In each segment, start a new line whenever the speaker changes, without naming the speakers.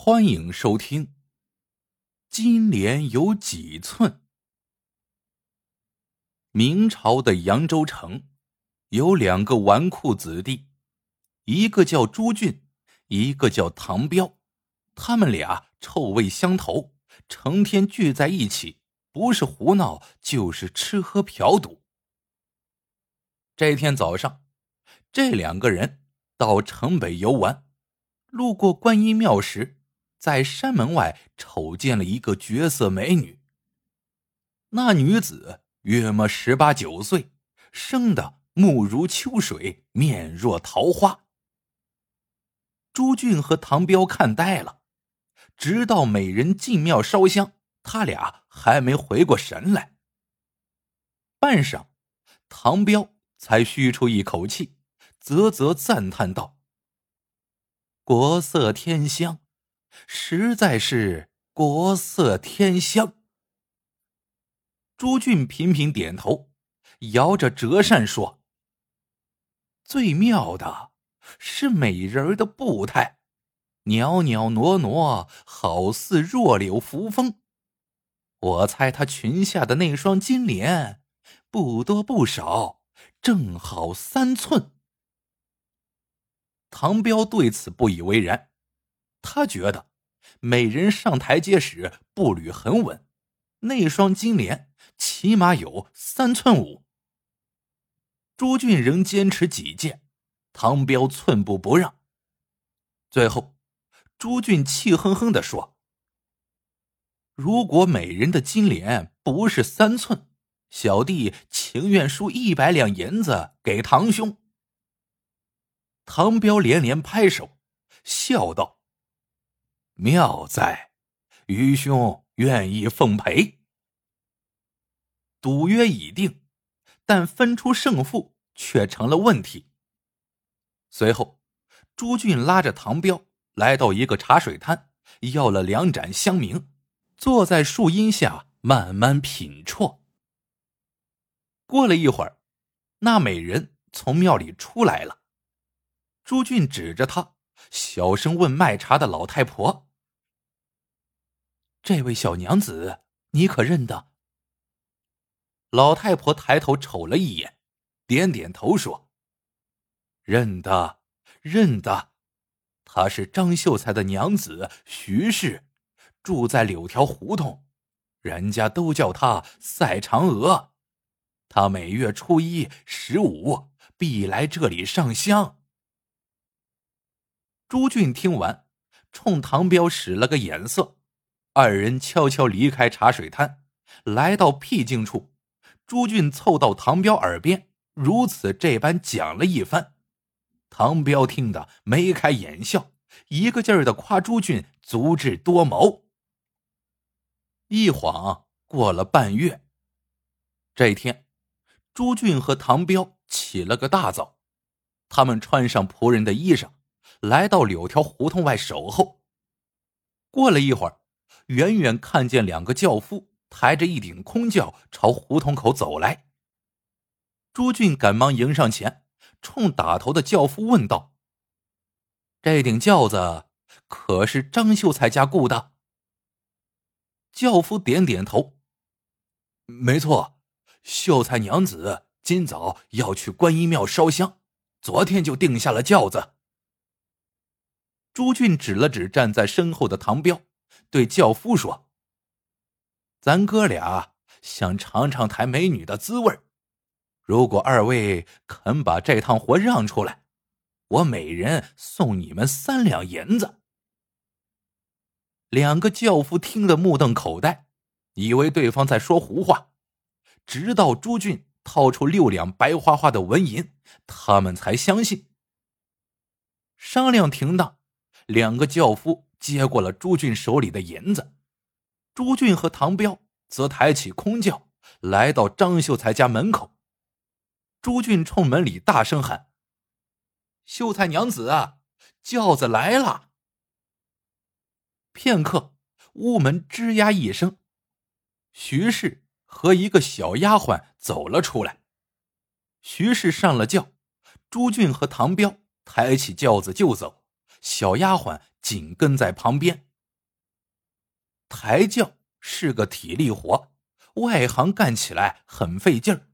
欢迎收听《金莲有几寸》。明朝的扬州城有两个纨绔子弟，一个叫朱俊，一个叫唐彪。他们俩臭味相投，成天聚在一起，不是胡闹就是吃喝嫖赌。这天早上，这两个人到城北游玩，路过观音庙时。在山门外瞅见了一个绝色美女。那女子约莫十八九岁，生的目如秋水，面若桃花。朱俊和唐彪看呆了，直到美人进庙烧香，他俩还没回过神来。半晌，唐彪才吁出一口气，啧啧赞叹道：“国色天香。”实在是国色天香。朱俊频频点头，摇着折扇说：“最妙的是美人的步态，袅袅娜娜，好似弱柳扶风。我猜她裙下的那双金莲，不多不少，正好三寸。”唐彪对此不以为然。他觉得，美人上台阶时步履很稳，那双金莲起码有三寸五。朱俊仍坚持己见，唐彪寸步不让。最后，朱俊气哼哼的说：“如果美人的金莲不是三寸，小弟情愿输一百两银子给堂兄。”唐彪连连拍手，笑道。妙在，愚兄愿意奉陪。赌约已定，但分出胜负却成了问题。随后，朱俊拉着唐彪来到一个茶水摊，要了两盏香茗，坐在树荫下慢慢品啜。过了一会儿，那美人从庙里出来了。朱俊指着她，小声问卖茶的老太婆。这位小娘子，你可认得？老太婆抬头瞅了一眼，点点头说：“认得，认得。她是张秀才的娘子徐氏，住在柳条胡同，人家都叫她赛嫦娥。她每月初一、十五必来这里上香。”朱俊听完，冲唐彪使了个眼色。二人悄悄离开茶水摊，来到僻静处。朱俊凑到唐彪耳边，如此这般讲了一番。唐彪听得眉开眼笑，一个劲儿的夸朱俊足智多谋。一晃过了半月，这天，朱俊和唐彪起了个大早，他们穿上仆人的衣裳，来到柳条胡同外守候。过了一会儿。远远看见两个轿夫抬着一顶空轿朝胡同口走来。朱俊赶忙迎上前，冲打头的轿夫问道：“这顶轿子可是张秀才家雇的？”轿夫点点头：“没错，秀才娘子今早要去观音庙烧香，昨天就定下了轿子。”朱俊指了指站在身后的唐彪。对轿夫说：“咱哥俩想尝尝抬美女的滋味如果二位肯把这趟活让出来，我每人送你们三两银子。”两个轿夫听得目瞪口呆，以为对方在说胡话，直到朱俊掏出六两白花花的纹银，他们才相信。商量停当，两个轿夫。接过了朱俊手里的银子，朱俊和唐彪则抬起空轿，来到张秀才家门口。朱俊冲门里大声喊：“秀才娘子啊，轿子来了！”片刻，屋门吱呀一声，徐氏和一个小丫鬟走了出来。徐氏上了轿，朱俊和唐彪抬起轿子就走，小丫鬟。紧跟在旁边。抬轿是个体力活，外行干起来很费劲儿。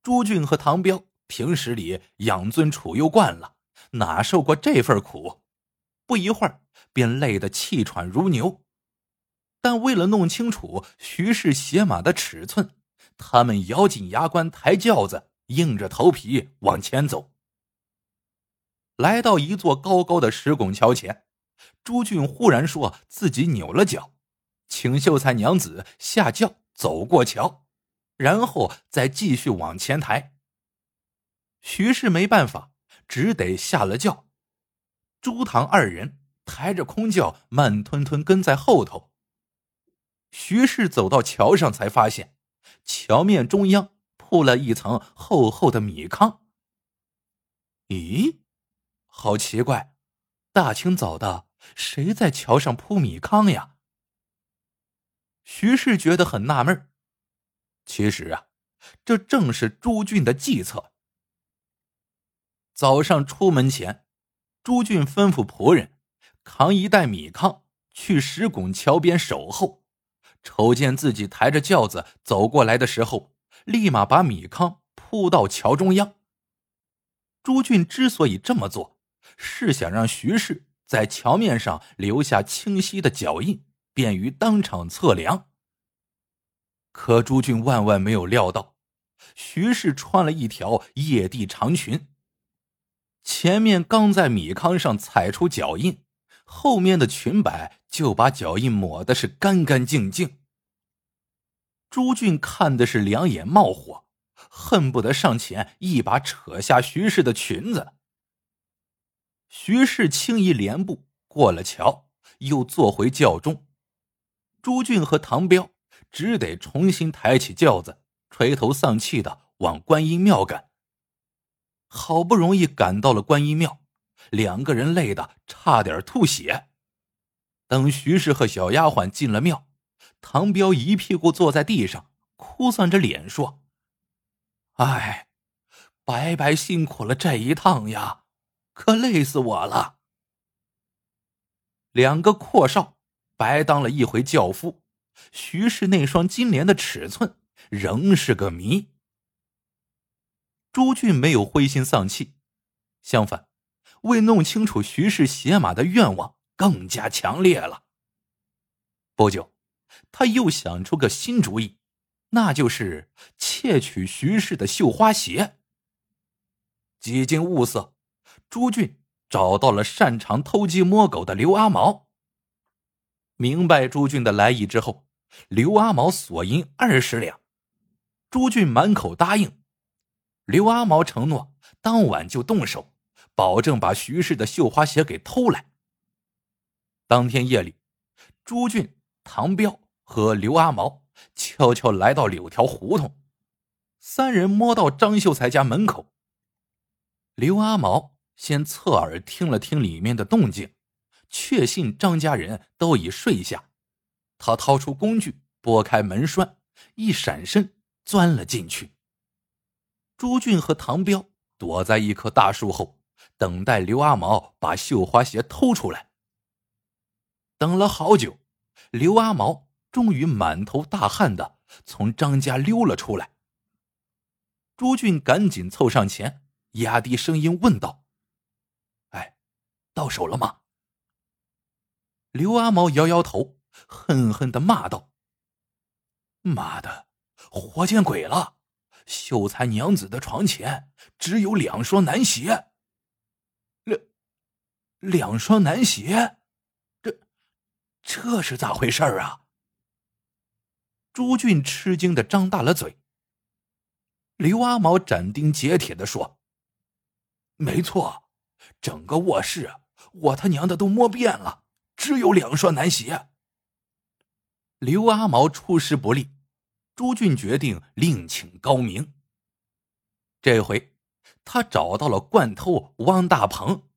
朱俊和唐彪平时里养尊处优惯了，哪受过这份苦？不一会儿便累得气喘如牛。但为了弄清楚徐氏鞋码的尺寸，他们咬紧牙关抬轿子，硬着头皮往前走。来到一座高高的石拱桥前，朱俊忽然说自己扭了脚，请秀才娘子下轿走过桥。然后再继续往前抬。徐氏没办法，只得下了轿。朱唐二人抬着空轿，慢吞吞跟在后头。徐氏走到桥上，才发现桥面中央铺了一层厚厚的米糠。咦，好奇怪！大清早的，谁在桥上铺米糠呀？徐氏觉得很纳闷其实啊，这正是朱俊的计策。早上出门前，朱俊吩咐仆人扛一袋米糠去石拱桥边守候，瞅见自己抬着轿子走过来的时候，立马把米糠铺到桥中央。朱俊之所以这么做，是想让徐氏在桥面上留下清晰的脚印，便于当场测量。可朱俊万万没有料到，徐氏穿了一条曳地长裙。前面刚在米糠上踩出脚印，后面的裙摆就把脚印抹的是干干净净。朱俊看的是两眼冒火，恨不得上前一把扯下徐氏的裙子。徐氏轻移莲步过了桥，又坐回轿中。朱俊和唐彪。只得重新抬起轿子，垂头丧气的往观音庙赶。好不容易赶到了观音庙，两个人累得差点吐血。等徐氏和小丫鬟进了庙，唐彪一屁股坐在地上，哭丧着脸说：“哎，白白辛苦了这一趟呀，可累死我了。”两个阔少白当了一回轿夫。徐氏那双金莲的尺寸仍是个谜。朱俊没有灰心丧气，相反，为弄清楚徐氏鞋码的愿望更加强烈了。不久，他又想出个新主意，那就是窃取徐氏的绣花鞋。几经物色，朱俊找到了擅长偷鸡摸狗的刘阿毛。明白朱俊的来意之后。刘阿毛索银二十两，朱俊满口答应。刘阿毛承诺当晚就动手，保证把徐氏的绣花鞋给偷来。当天夜里，朱俊、唐彪和刘阿毛悄悄来到柳条胡同，三人摸到张秀才家门口。刘阿毛先侧耳听了听里面的动静，确信张家人都已睡下。他掏出工具，拨开门栓，一闪身钻了进去。朱俊和唐彪躲在一棵大树后，等待刘阿毛把绣花鞋偷出来。等了好久，刘阿毛终于满头大汗的从张家溜了出来。朱俊赶紧凑上前，压低声音问道：“，到手了吗？”刘阿毛摇摇头。恨恨的骂道：“妈的，活见鬼了！秀才娘子的床前只有两双男鞋，两两双男鞋，这这是咋回事啊？”朱俊吃惊的张大了嘴。刘阿毛斩钉截铁的说：“没错，整个卧室我他娘的都摸遍了，只有两双男鞋。”刘阿毛出师不利，朱俊决定另请高明。这回他找到了惯偷汪大鹏，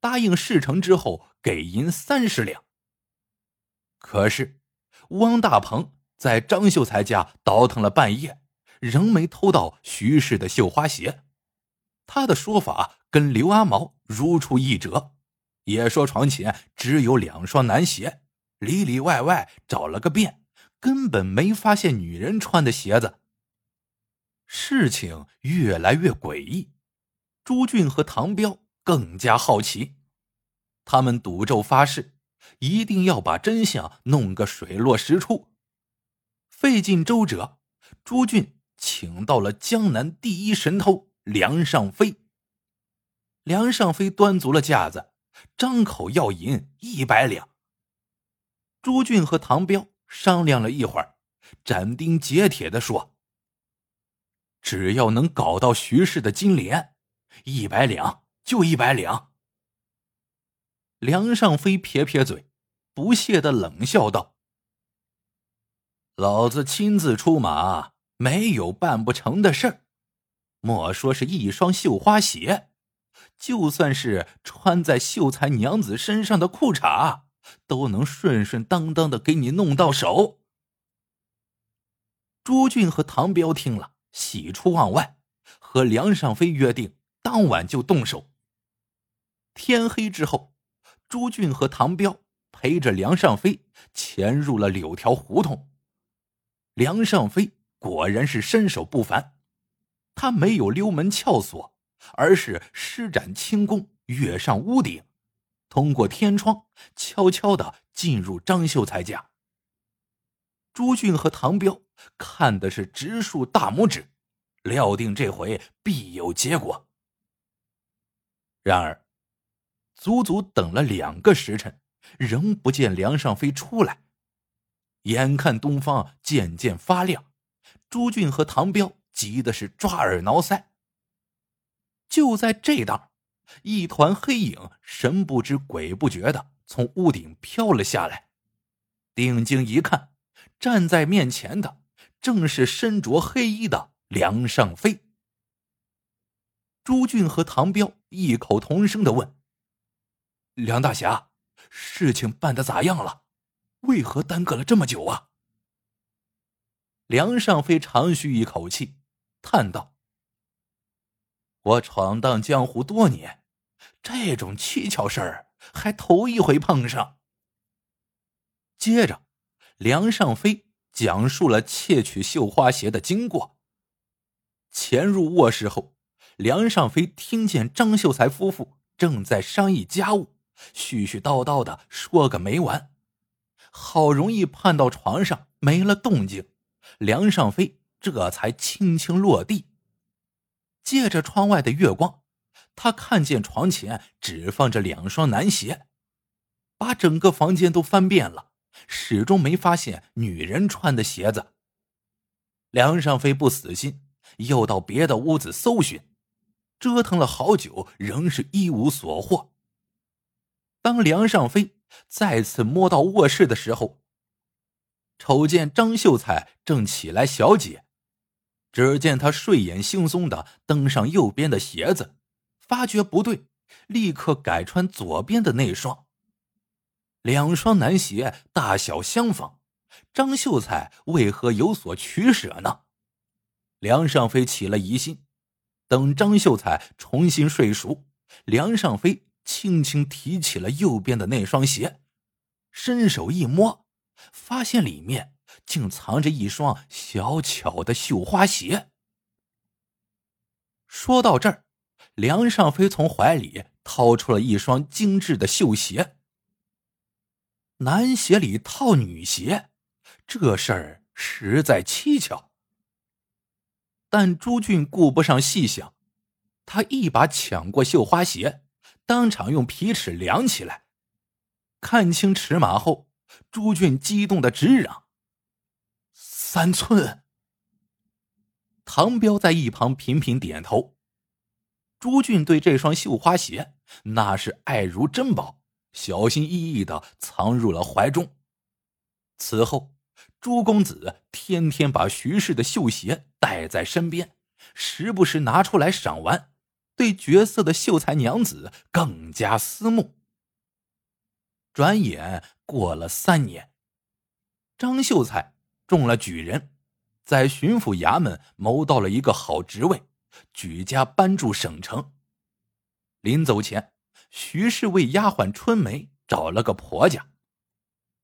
答应事成之后给银三十两。可是汪大鹏在张秀才家倒腾了半夜，仍没偷到徐氏的绣花鞋。他的说法跟刘阿毛如出一辙，也说床前只有两双男鞋。里里外外找了个遍，根本没发现女人穿的鞋子。事情越来越诡异，朱俊和唐彪更加好奇，他们赌咒发誓，一定要把真相弄个水落石出。费尽周折，朱俊请到了江南第一神偷梁尚飞。梁尚飞端足了架子，张口要银一百两。朱俊和唐彪商量了一会儿，斩钉截铁的说：“只要能搞到徐氏的金莲，一百两就一百两。”梁尚飞撇撇嘴，不屑的冷笑道：“老子亲自出马，没有办不成的事儿。莫说是一双绣花鞋。”就算是穿在秀才娘子身上的裤衩，都能顺顺当当的给你弄到手。朱俊和唐彪听了，喜出望外，和梁尚飞约定当晚就动手。天黑之后，朱俊和唐彪陪着梁尚飞潜入了柳条胡同。梁尚飞果然是身手不凡，他没有溜门撬锁。而是施展轻功，跃上屋顶，通过天窗，悄悄的进入张秀才家。朱俊和唐彪看的是直竖大拇指，料定这回必有结果。然而，足足等了两个时辰，仍不见梁尚飞出来。眼看东方渐渐发亮，朱俊和唐彪急的是抓耳挠腮。就在这当，一团黑影神不知鬼不觉的从屋顶飘了下来。定睛一看，站在面前的正是身着黑衣的梁尚飞。朱俊和唐彪异口同声的问：“梁大侠，事情办的咋样了？为何耽搁了这么久啊？”梁尚飞长吁一口气，叹道。我闯荡江湖多年，这种蹊跷事儿还头一回碰上。接着，梁尚飞讲述了窃取绣花鞋的经过。潜入卧室后，梁尚飞听见张秀才夫妇正在商议家务，絮絮叨叨的说个没完。好容易盼到床上没了动静，梁尚飞这才轻轻落地。借着窗外的月光，他看见床前只放着两双男鞋，把整个房间都翻遍了，始终没发现女人穿的鞋子。梁尚飞不死心，又到别的屋子搜寻，折腾了好久，仍是一无所获。当梁尚飞再次摸到卧室的时候，瞅见张秀才正起来小解。只见他睡眼惺忪的登上右边的鞋子，发觉不对，立刻改穿左边的那双。两双男鞋大小相仿，张秀才为何有所取舍呢？梁尚飞起了疑心。等张秀才重新睡熟，梁尚飞轻轻提起了右边的那双鞋，伸手一摸，发现里面。竟藏着一双小巧的绣花鞋。说到这儿，梁尚飞从怀里掏出了一双精致的绣鞋。男鞋里套女鞋，这事儿实在蹊跷。但朱俊顾不上细想，他一把抢过绣花鞋，当场用皮尺量起来。看清尺码后，朱俊激动的直嚷。三寸。唐彪在一旁频频点头。朱俊对这双绣花鞋那是爱如珍宝，小心翼翼的藏入了怀中。此后，朱公子天天把徐氏的绣鞋带在身边，时不时拿出来赏玩，对绝色的秀才娘子更加思慕。转眼过了三年，张秀才。中了举人，在巡抚衙门谋到了一个好职位，举家搬住省城。临走前，徐氏为丫鬟春梅找了个婆家。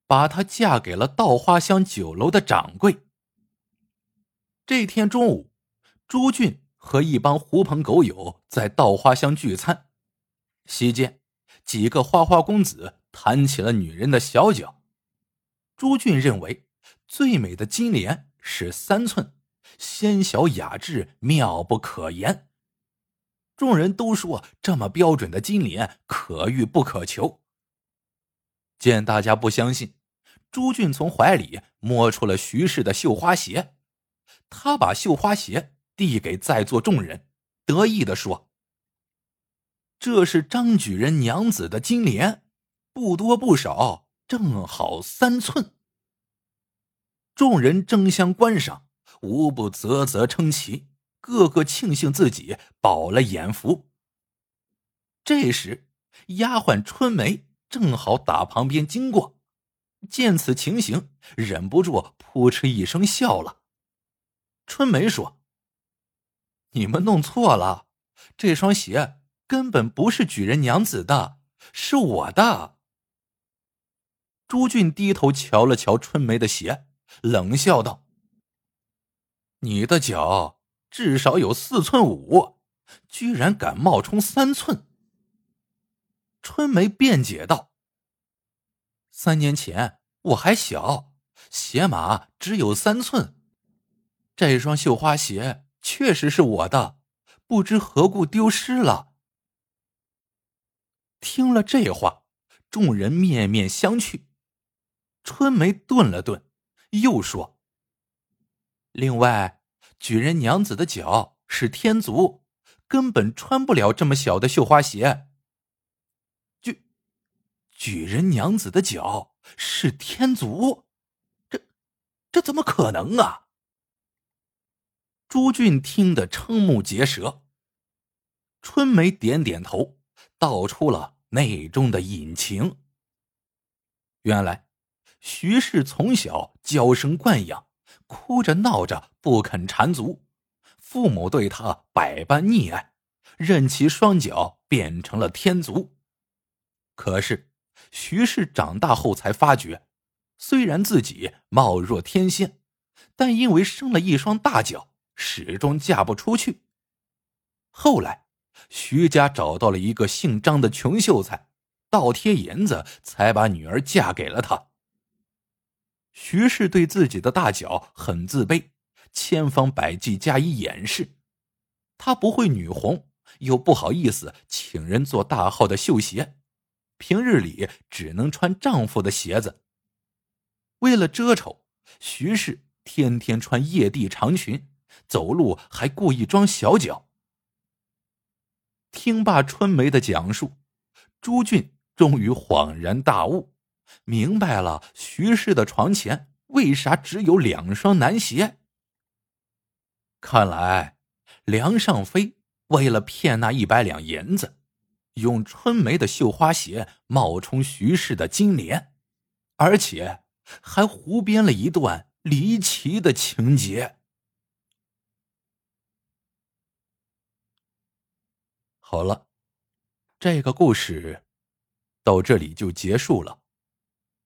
把她嫁给了稻花香酒楼的掌柜。这天中午，朱俊和一帮狐朋狗友在稻花香聚餐，席间，几个花花公子谈起了女人的小脚。朱俊认为最美的金莲是三寸，纤小雅致，妙不可言。众人都说这么标准的金莲可遇不可求。见大家不相信，朱俊从怀里摸出了徐氏的绣花鞋，他把绣花鞋递给在座众人，得意的说：“这是张举人娘子的金莲，不多不少，正好三寸。”众人争相观赏，无不啧啧称奇。个个庆幸自己饱了眼福。这时，丫鬟春梅正好打旁边经过，见此情形，忍不住扑哧一声笑了。春梅说：“你们弄错了，这双鞋根本不是举人娘子的，是我的。”朱俊低头瞧了瞧春梅的鞋，冷笑道：“你的脚。”至少有四寸五，居然敢冒充三寸。春梅辩解道：“三年前我还小，鞋码只有三寸，这双绣花鞋确实是我的，不知何故丢失了。”听了这话，众人面面相觑。春梅顿了顿，又说：“另外。”举人娘子的脚是天足，根本穿不了这么小的绣花鞋。举举人娘子的脚是天足，这这怎么可能啊？朱俊听得瞠目结舌。春梅点点头，道出了内中的隐情。原来，徐氏从小娇生惯养。哭着闹着不肯缠足，父母对他百般溺爱，任其双脚变成了天足。可是徐氏长大后才发觉，虽然自己貌若天仙，但因为生了一双大脚，始终嫁不出去。后来，徐家找到了一个姓张的穷秀才，倒贴银子才把女儿嫁给了他。徐氏对自己的大脚很自卑，千方百计加以掩饰。她不会女红，又不好意思请人做大号的绣鞋，平日里只能穿丈夫的鞋子。为了遮丑，徐氏天天穿曳地长裙，走路还故意装小脚。听罢春梅的讲述，朱俊终于恍然大悟。明白了，徐氏的床前为啥只有两双男鞋？看来梁尚飞为了骗那一百两银子，用春梅的绣花鞋冒充徐氏的金莲，而且还胡编了一段离奇的情节。好了，这个故事到这里就结束了。